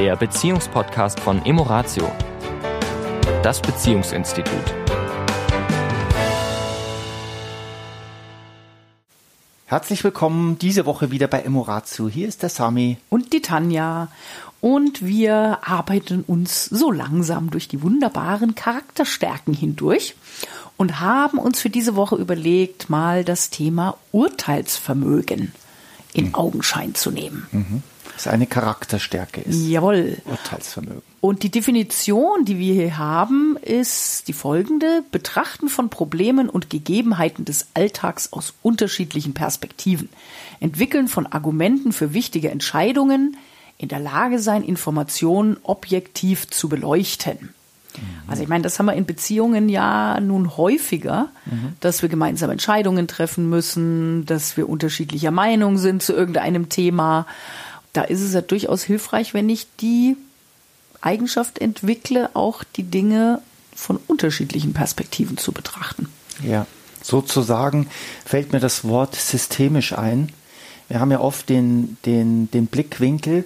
der Beziehungspodcast von Emoratio, das Beziehungsinstitut. Herzlich willkommen diese Woche wieder bei Emoratio. Hier ist der Sami. Und die Tanja. Und wir arbeiten uns so langsam durch die wunderbaren Charakterstärken hindurch und haben uns für diese Woche überlegt, mal das Thema Urteilsvermögen in mhm. Augenschein zu nehmen. Mhm. Das eine Charakterstärke ist. Jawohl. Urteilsvermögen. Und die Definition, die wir hier haben, ist die folgende. Betrachten von Problemen und Gegebenheiten des Alltags aus unterschiedlichen Perspektiven. Entwickeln von Argumenten für wichtige Entscheidungen. In der Lage sein, Informationen objektiv zu beleuchten. Also ich meine, das haben wir in Beziehungen ja nun häufiger, mhm. dass wir gemeinsam Entscheidungen treffen müssen, dass wir unterschiedlicher Meinung sind zu irgendeinem Thema. Da ist es ja durchaus hilfreich, wenn ich die Eigenschaft entwickle, auch die Dinge von unterschiedlichen Perspektiven zu betrachten. Ja, sozusagen fällt mir das Wort systemisch ein. Wir haben ja oft den, den, den Blickwinkel,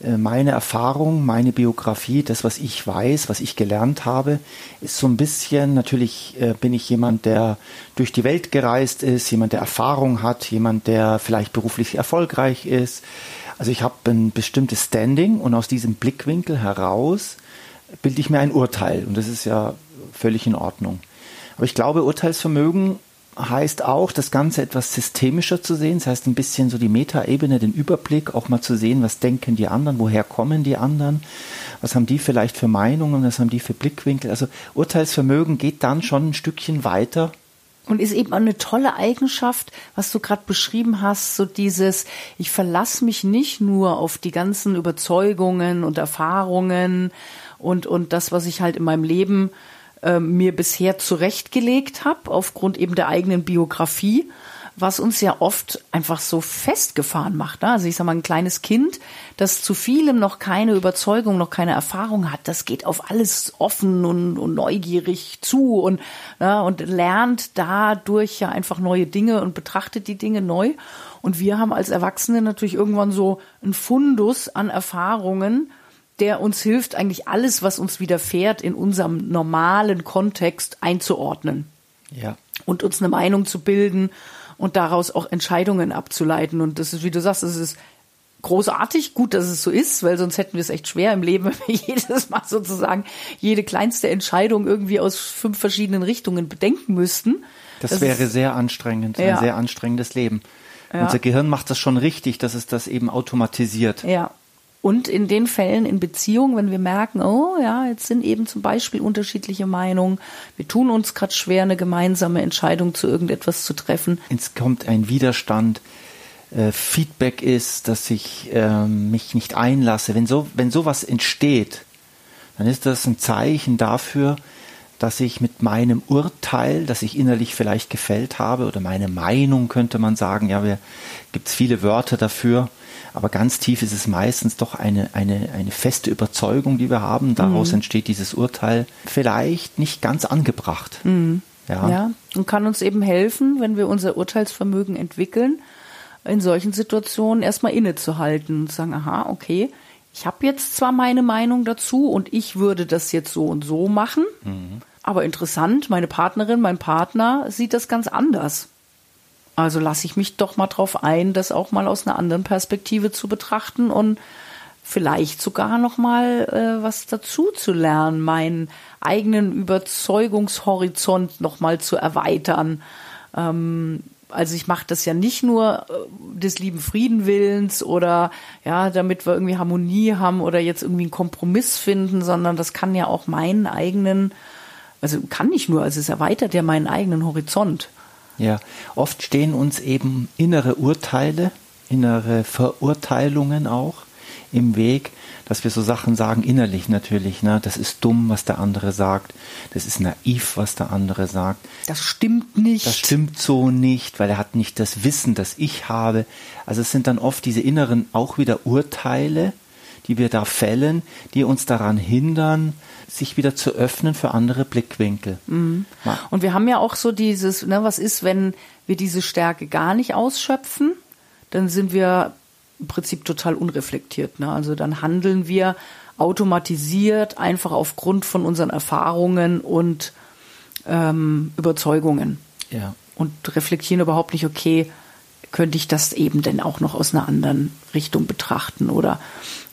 meine Erfahrung, meine Biografie, das, was ich weiß, was ich gelernt habe, ist so ein bisschen, natürlich äh, bin ich jemand, der durch die Welt gereist ist, jemand, der Erfahrung hat, jemand, der vielleicht beruflich erfolgreich ist. Also ich habe ein bestimmtes Standing und aus diesem Blickwinkel heraus bilde ich mir ein Urteil und das ist ja völlig in Ordnung. Aber ich glaube, Urteilsvermögen heißt auch, das Ganze etwas systemischer zu sehen. Das heißt, ein bisschen so die Metaebene, den Überblick, auch mal zu sehen, was denken die anderen, woher kommen die anderen, was haben die vielleicht für Meinungen, was haben die für Blickwinkel. Also Urteilsvermögen geht dann schon ein Stückchen weiter. Und ist eben eine tolle Eigenschaft, was du gerade beschrieben hast, so dieses, ich verlasse mich nicht nur auf die ganzen Überzeugungen und Erfahrungen und, und das, was ich halt in meinem Leben äh, mir bisher zurechtgelegt habe, aufgrund eben der eigenen Biografie, was uns ja oft einfach so festgefahren macht. Ne? Also ich sag mal, ein kleines Kind, das zu vielem noch keine Überzeugung, noch keine Erfahrung hat, das geht auf alles offen und, und neugierig zu und, ne, und lernt dadurch ja einfach neue Dinge und betrachtet die Dinge neu. Und wir haben als Erwachsene natürlich irgendwann so ein Fundus an Erfahrungen, der uns hilft, eigentlich alles, was uns widerfährt, in unserem normalen Kontext einzuordnen. Ja. Und uns eine Meinung zu bilden und daraus auch Entscheidungen abzuleiten. Und das ist, wie du sagst, das ist großartig, gut, dass es so ist, weil sonst hätten wir es echt schwer im Leben, wenn wir jedes Mal sozusagen jede kleinste Entscheidung irgendwie aus fünf verschiedenen Richtungen bedenken müssten. Das, das wäre sehr anstrengend, ja. ein sehr anstrengendes Leben. Ja. Unser Gehirn macht das schon richtig, dass es das eben automatisiert. Ja, und in den Fällen in Beziehungen, wenn wir merken, oh ja, jetzt sind eben zum Beispiel unterschiedliche Meinungen, wir tun uns gerade schwer, eine gemeinsame Entscheidung zu irgendetwas zu treffen. Es kommt ein Widerstand, äh, Feedback ist, dass ich äh, mich nicht einlasse. Wenn so, wenn sowas entsteht, dann ist das ein Zeichen dafür, dass ich mit meinem Urteil, das ich innerlich vielleicht gefällt habe, oder meine Meinung könnte man sagen, ja, gibt es viele Wörter dafür, aber ganz tief ist es meistens doch eine, eine, eine feste Überzeugung, die wir haben. Daraus mhm. entsteht dieses Urteil vielleicht nicht ganz angebracht. Mhm. Ja. ja, und kann uns eben helfen, wenn wir unser Urteilsvermögen entwickeln, in solchen Situationen erstmal innezuhalten und sagen, aha, okay, ich habe jetzt zwar meine Meinung dazu und ich würde das jetzt so und so machen, mhm. aber interessant, meine Partnerin, mein Partner sieht das ganz anders. Also lasse ich mich doch mal drauf ein, das auch mal aus einer anderen Perspektive zu betrachten und vielleicht sogar noch mal äh, was dazu zu lernen, meinen eigenen Überzeugungshorizont noch mal zu erweitern. Ähm, also ich mache das ja nicht nur äh, des lieben Friedenwillens oder ja, damit wir irgendwie Harmonie haben oder jetzt irgendwie einen Kompromiss finden, sondern das kann ja auch meinen eigenen, also kann nicht nur, also es erweitert ja meinen eigenen Horizont. Ja, oft stehen uns eben innere Urteile, innere Verurteilungen auch im Weg, dass wir so Sachen sagen, innerlich natürlich, ne, das ist dumm, was der andere sagt, das ist naiv, was der andere sagt. Das stimmt nicht. Das stimmt so nicht, weil er hat nicht das Wissen, das ich habe. Also es sind dann oft diese inneren auch wieder Urteile, die wir da fällen, die uns daran hindern, sich wieder zu öffnen für andere Blickwinkel. Mhm. Und wir haben ja auch so dieses, ne, was ist, wenn wir diese Stärke gar nicht ausschöpfen? Dann sind wir im Prinzip total unreflektiert. Ne? Also dann handeln wir automatisiert einfach aufgrund von unseren Erfahrungen und ähm, Überzeugungen. Ja. Und reflektieren überhaupt nicht, okay, könnte ich das eben denn auch noch aus einer anderen Richtung betrachten oder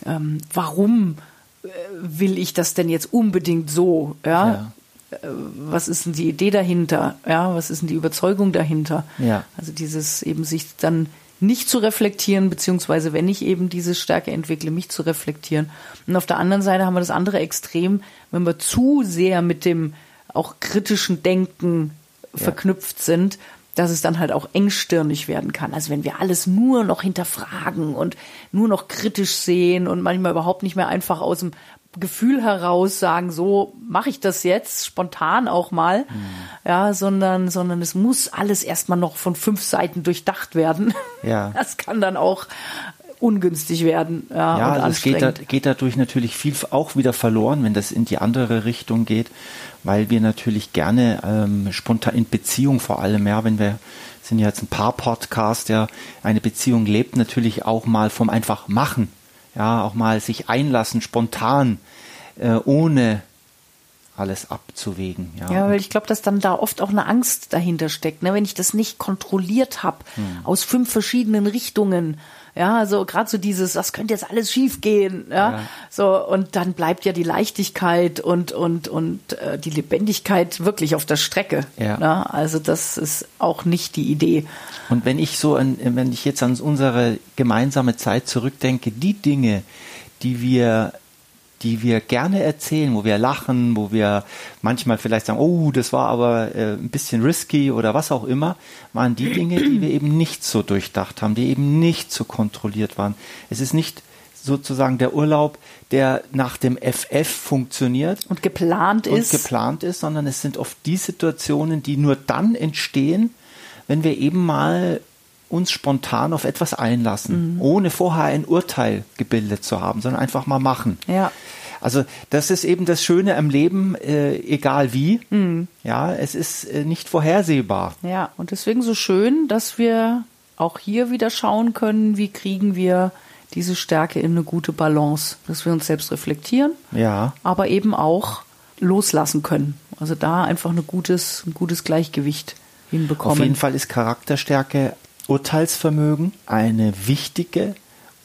ähm, warum äh, will ich das denn jetzt unbedingt so? Ja? Ja. Äh, Was ist denn die Idee dahinter? Ja, was ist denn die Überzeugung dahinter? Ja. Also dieses eben sich dann nicht zu reflektieren, beziehungsweise wenn ich eben diese Stärke entwickle, mich zu reflektieren. Und auf der anderen Seite haben wir das andere Extrem, wenn wir zu sehr mit dem auch kritischen Denken verknüpft sind, dass es dann halt auch engstirnig werden kann. Also wenn wir alles nur noch hinterfragen und nur noch kritisch sehen und manchmal überhaupt nicht mehr einfach aus dem Gefühl heraus sagen, so mache ich das jetzt, spontan auch mal, ja, sondern, sondern es muss alles erstmal noch von fünf Seiten durchdacht werden. Ja. Das kann dann auch ungünstig werden. Ja, Ja, und also es geht, da, geht dadurch natürlich viel auch wieder verloren, wenn das in die andere Richtung geht, weil wir natürlich gerne ähm, spontan in Beziehung vor allem, ja, wenn wir sind ja jetzt ein paar Podcast, ja, eine Beziehung lebt natürlich auch mal vom einfach machen, ja, auch mal sich einlassen, spontan, äh, ohne alles abzuwägen. Ja, Ja, weil ich glaube, dass dann da oft auch eine Angst dahinter steckt. Ne? Wenn ich das nicht kontrolliert habe Hm. aus fünf verschiedenen Richtungen. Ja, also gerade so dieses, das könnte jetzt alles schief gehen. Ja? Ja. So, und dann bleibt ja die Leichtigkeit und, und, und äh, die Lebendigkeit wirklich auf der Strecke. Ja. Ne? Also das ist auch nicht die Idee. Und wenn ich so an, wenn ich jetzt an unsere gemeinsame Zeit zurückdenke, die Dinge, die wir, die wir gerne erzählen, wo wir lachen, wo wir manchmal vielleicht sagen, oh, das war aber äh, ein bisschen risky oder was auch immer, waren die Dinge, die wir eben nicht so durchdacht haben, die eben nicht so kontrolliert waren. Es ist nicht sozusagen der Urlaub, der nach dem FF funktioniert, Und geplant und ist. geplant ist, sondern es sind oft die Situationen, die nur dann entstehen, wenn wir eben mal uns spontan auf etwas einlassen, ohne vorher ein Urteil gebildet zu haben, sondern einfach mal machen. Ja. Also das ist eben das Schöne am Leben, äh, egal wie. Ja, es ist äh, nicht vorhersehbar. Ja, und deswegen so schön, dass wir auch hier wieder schauen können, wie kriegen wir diese Stärke in eine gute Balance, dass wir uns selbst reflektieren, Ja, aber eben auch loslassen können. Also da einfach ein gutes, ein gutes Gleichgewicht hinbekommen. auf jeden Fall ist Charakterstärke, Urteilsvermögen eine wichtige,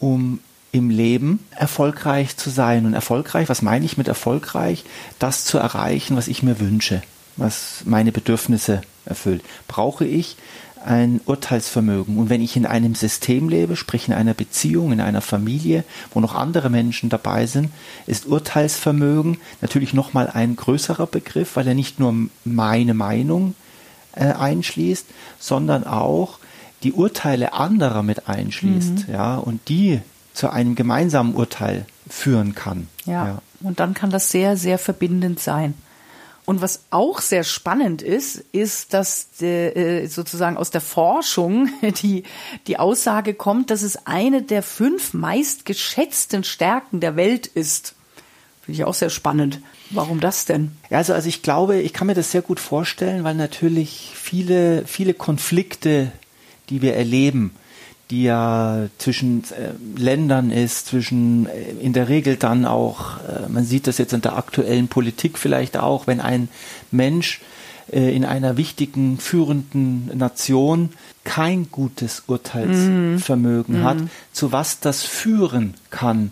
um im Leben erfolgreich zu sein. Und erfolgreich, was meine ich mit erfolgreich? Das zu erreichen, was ich mir wünsche, was meine Bedürfnisse erfüllt. Brauche ich ein Urteilsvermögen. Und wenn ich in einem System lebe, sprich in einer Beziehung, in einer Familie, wo noch andere Menschen dabei sind, ist Urteilsvermögen natürlich nochmal ein größerer Begriff, weil er nicht nur meine Meinung äh, einschließt, sondern auch die Urteile anderer mit einschließt, ja, und die zu einem gemeinsamen Urteil führen kann. Ja. Und dann kann das sehr, sehr verbindend sein. Und was auch sehr spannend ist, ist, dass äh, sozusagen aus der Forschung die, die Aussage kommt, dass es eine der fünf meistgeschätzten Stärken der Welt ist. Finde ich auch sehr spannend. Warum das denn? Ja, also, also ich glaube, ich kann mir das sehr gut vorstellen, weil natürlich viele, viele Konflikte, die wir erleben, die ja zwischen äh, Ländern ist, zwischen äh, in der Regel dann auch, äh, man sieht das jetzt in der aktuellen Politik vielleicht auch, wenn ein Mensch äh, in einer wichtigen, führenden Nation kein gutes Urteilsvermögen hat, zu was das führen kann.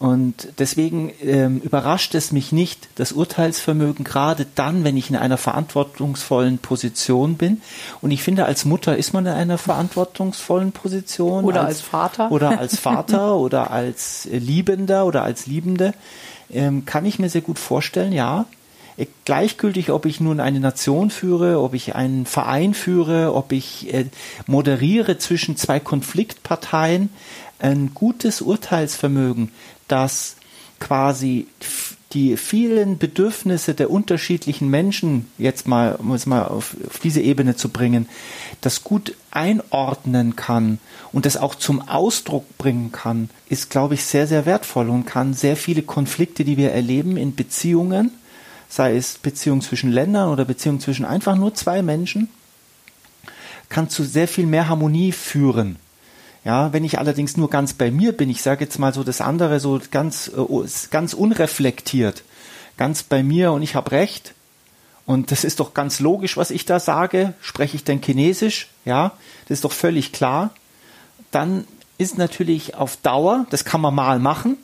Und deswegen ähm, überrascht es mich nicht, das Urteilsvermögen, gerade dann, wenn ich in einer verantwortungsvollen Position bin. Und ich finde, als Mutter ist man in einer verantwortungsvollen Position. Oder als Vater. Oder als Vater oder als äh, Liebender oder als Liebende. Ähm, kann ich mir sehr gut vorstellen, ja. Äh, Gleichgültig, ob ich nun eine Nation führe, ob ich einen Verein führe, ob ich äh, moderiere zwischen zwei Konfliktparteien, ein gutes Urteilsvermögen, das quasi die vielen Bedürfnisse der unterschiedlichen Menschen jetzt mal, um es mal auf, auf diese Ebene zu bringen, das gut einordnen kann und das auch zum Ausdruck bringen kann, ist, glaube ich, sehr, sehr wertvoll und kann sehr viele Konflikte, die wir erleben in Beziehungen, sei es Beziehungen zwischen Ländern oder Beziehungen zwischen einfach nur zwei Menschen, kann zu sehr viel mehr Harmonie führen. Ja, wenn ich allerdings nur ganz bei mir bin, ich sage jetzt mal so das andere so ganz äh, ganz unreflektiert, ganz bei mir und ich habe recht und das ist doch ganz logisch, was ich da sage. Spreche ich denn Chinesisch? Ja, das ist doch völlig klar. Dann ist natürlich auf Dauer, das kann man mal machen,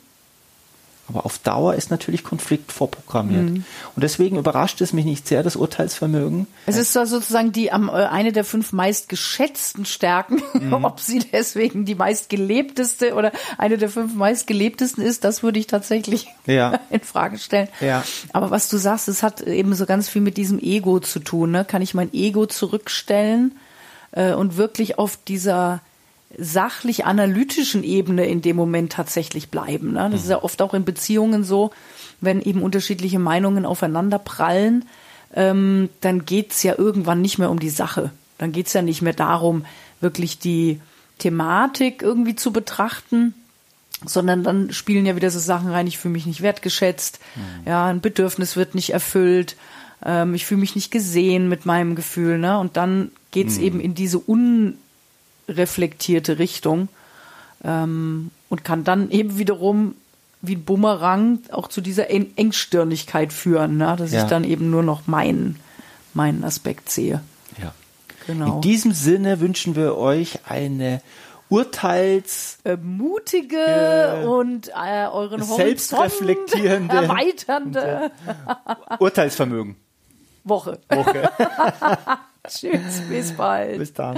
aber auf Dauer ist natürlich Konflikt vorprogrammiert. Mhm. Und deswegen überrascht es mich nicht sehr, das Urteilsvermögen. Es ist sozusagen die äh, eine der fünf meistgeschätzten Stärken. Mhm. Ob sie deswegen die meistgelebteste oder eine der fünf meistgelebtesten ist, das würde ich tatsächlich ja. in Frage stellen. Ja. Aber was du sagst, es hat eben so ganz viel mit diesem Ego zu tun. Ne? Kann ich mein Ego zurückstellen äh, und wirklich auf dieser sachlich-analytischen Ebene in dem Moment tatsächlich bleiben. Ne? Das ist ja oft auch in Beziehungen so, wenn eben unterschiedliche Meinungen aufeinander prallen, ähm, dann geht's ja irgendwann nicht mehr um die Sache. Dann geht's ja nicht mehr darum, wirklich die Thematik irgendwie zu betrachten, sondern dann spielen ja wieder so Sachen rein, ich fühle mich nicht wertgeschätzt, mhm. ja, ein Bedürfnis wird nicht erfüllt, ähm, ich fühle mich nicht gesehen mit meinem Gefühl, ne? Und dann geht's mhm. eben in diese un reflektierte Richtung ähm, und kann dann eben wiederum wie ein Bumerang auch zu dieser Eng Engstirnigkeit führen, ne? dass ja. ich dann eben nur noch meinen, meinen Aspekt sehe. Ja. Genau. In diesem Sinne wünschen wir euch eine Urteils äh, mutige äh, und äh, euren selbstreflektierende erweiternde Urteilsvermögen Woche. Woche. Tschüss, bis bald. Bis dann.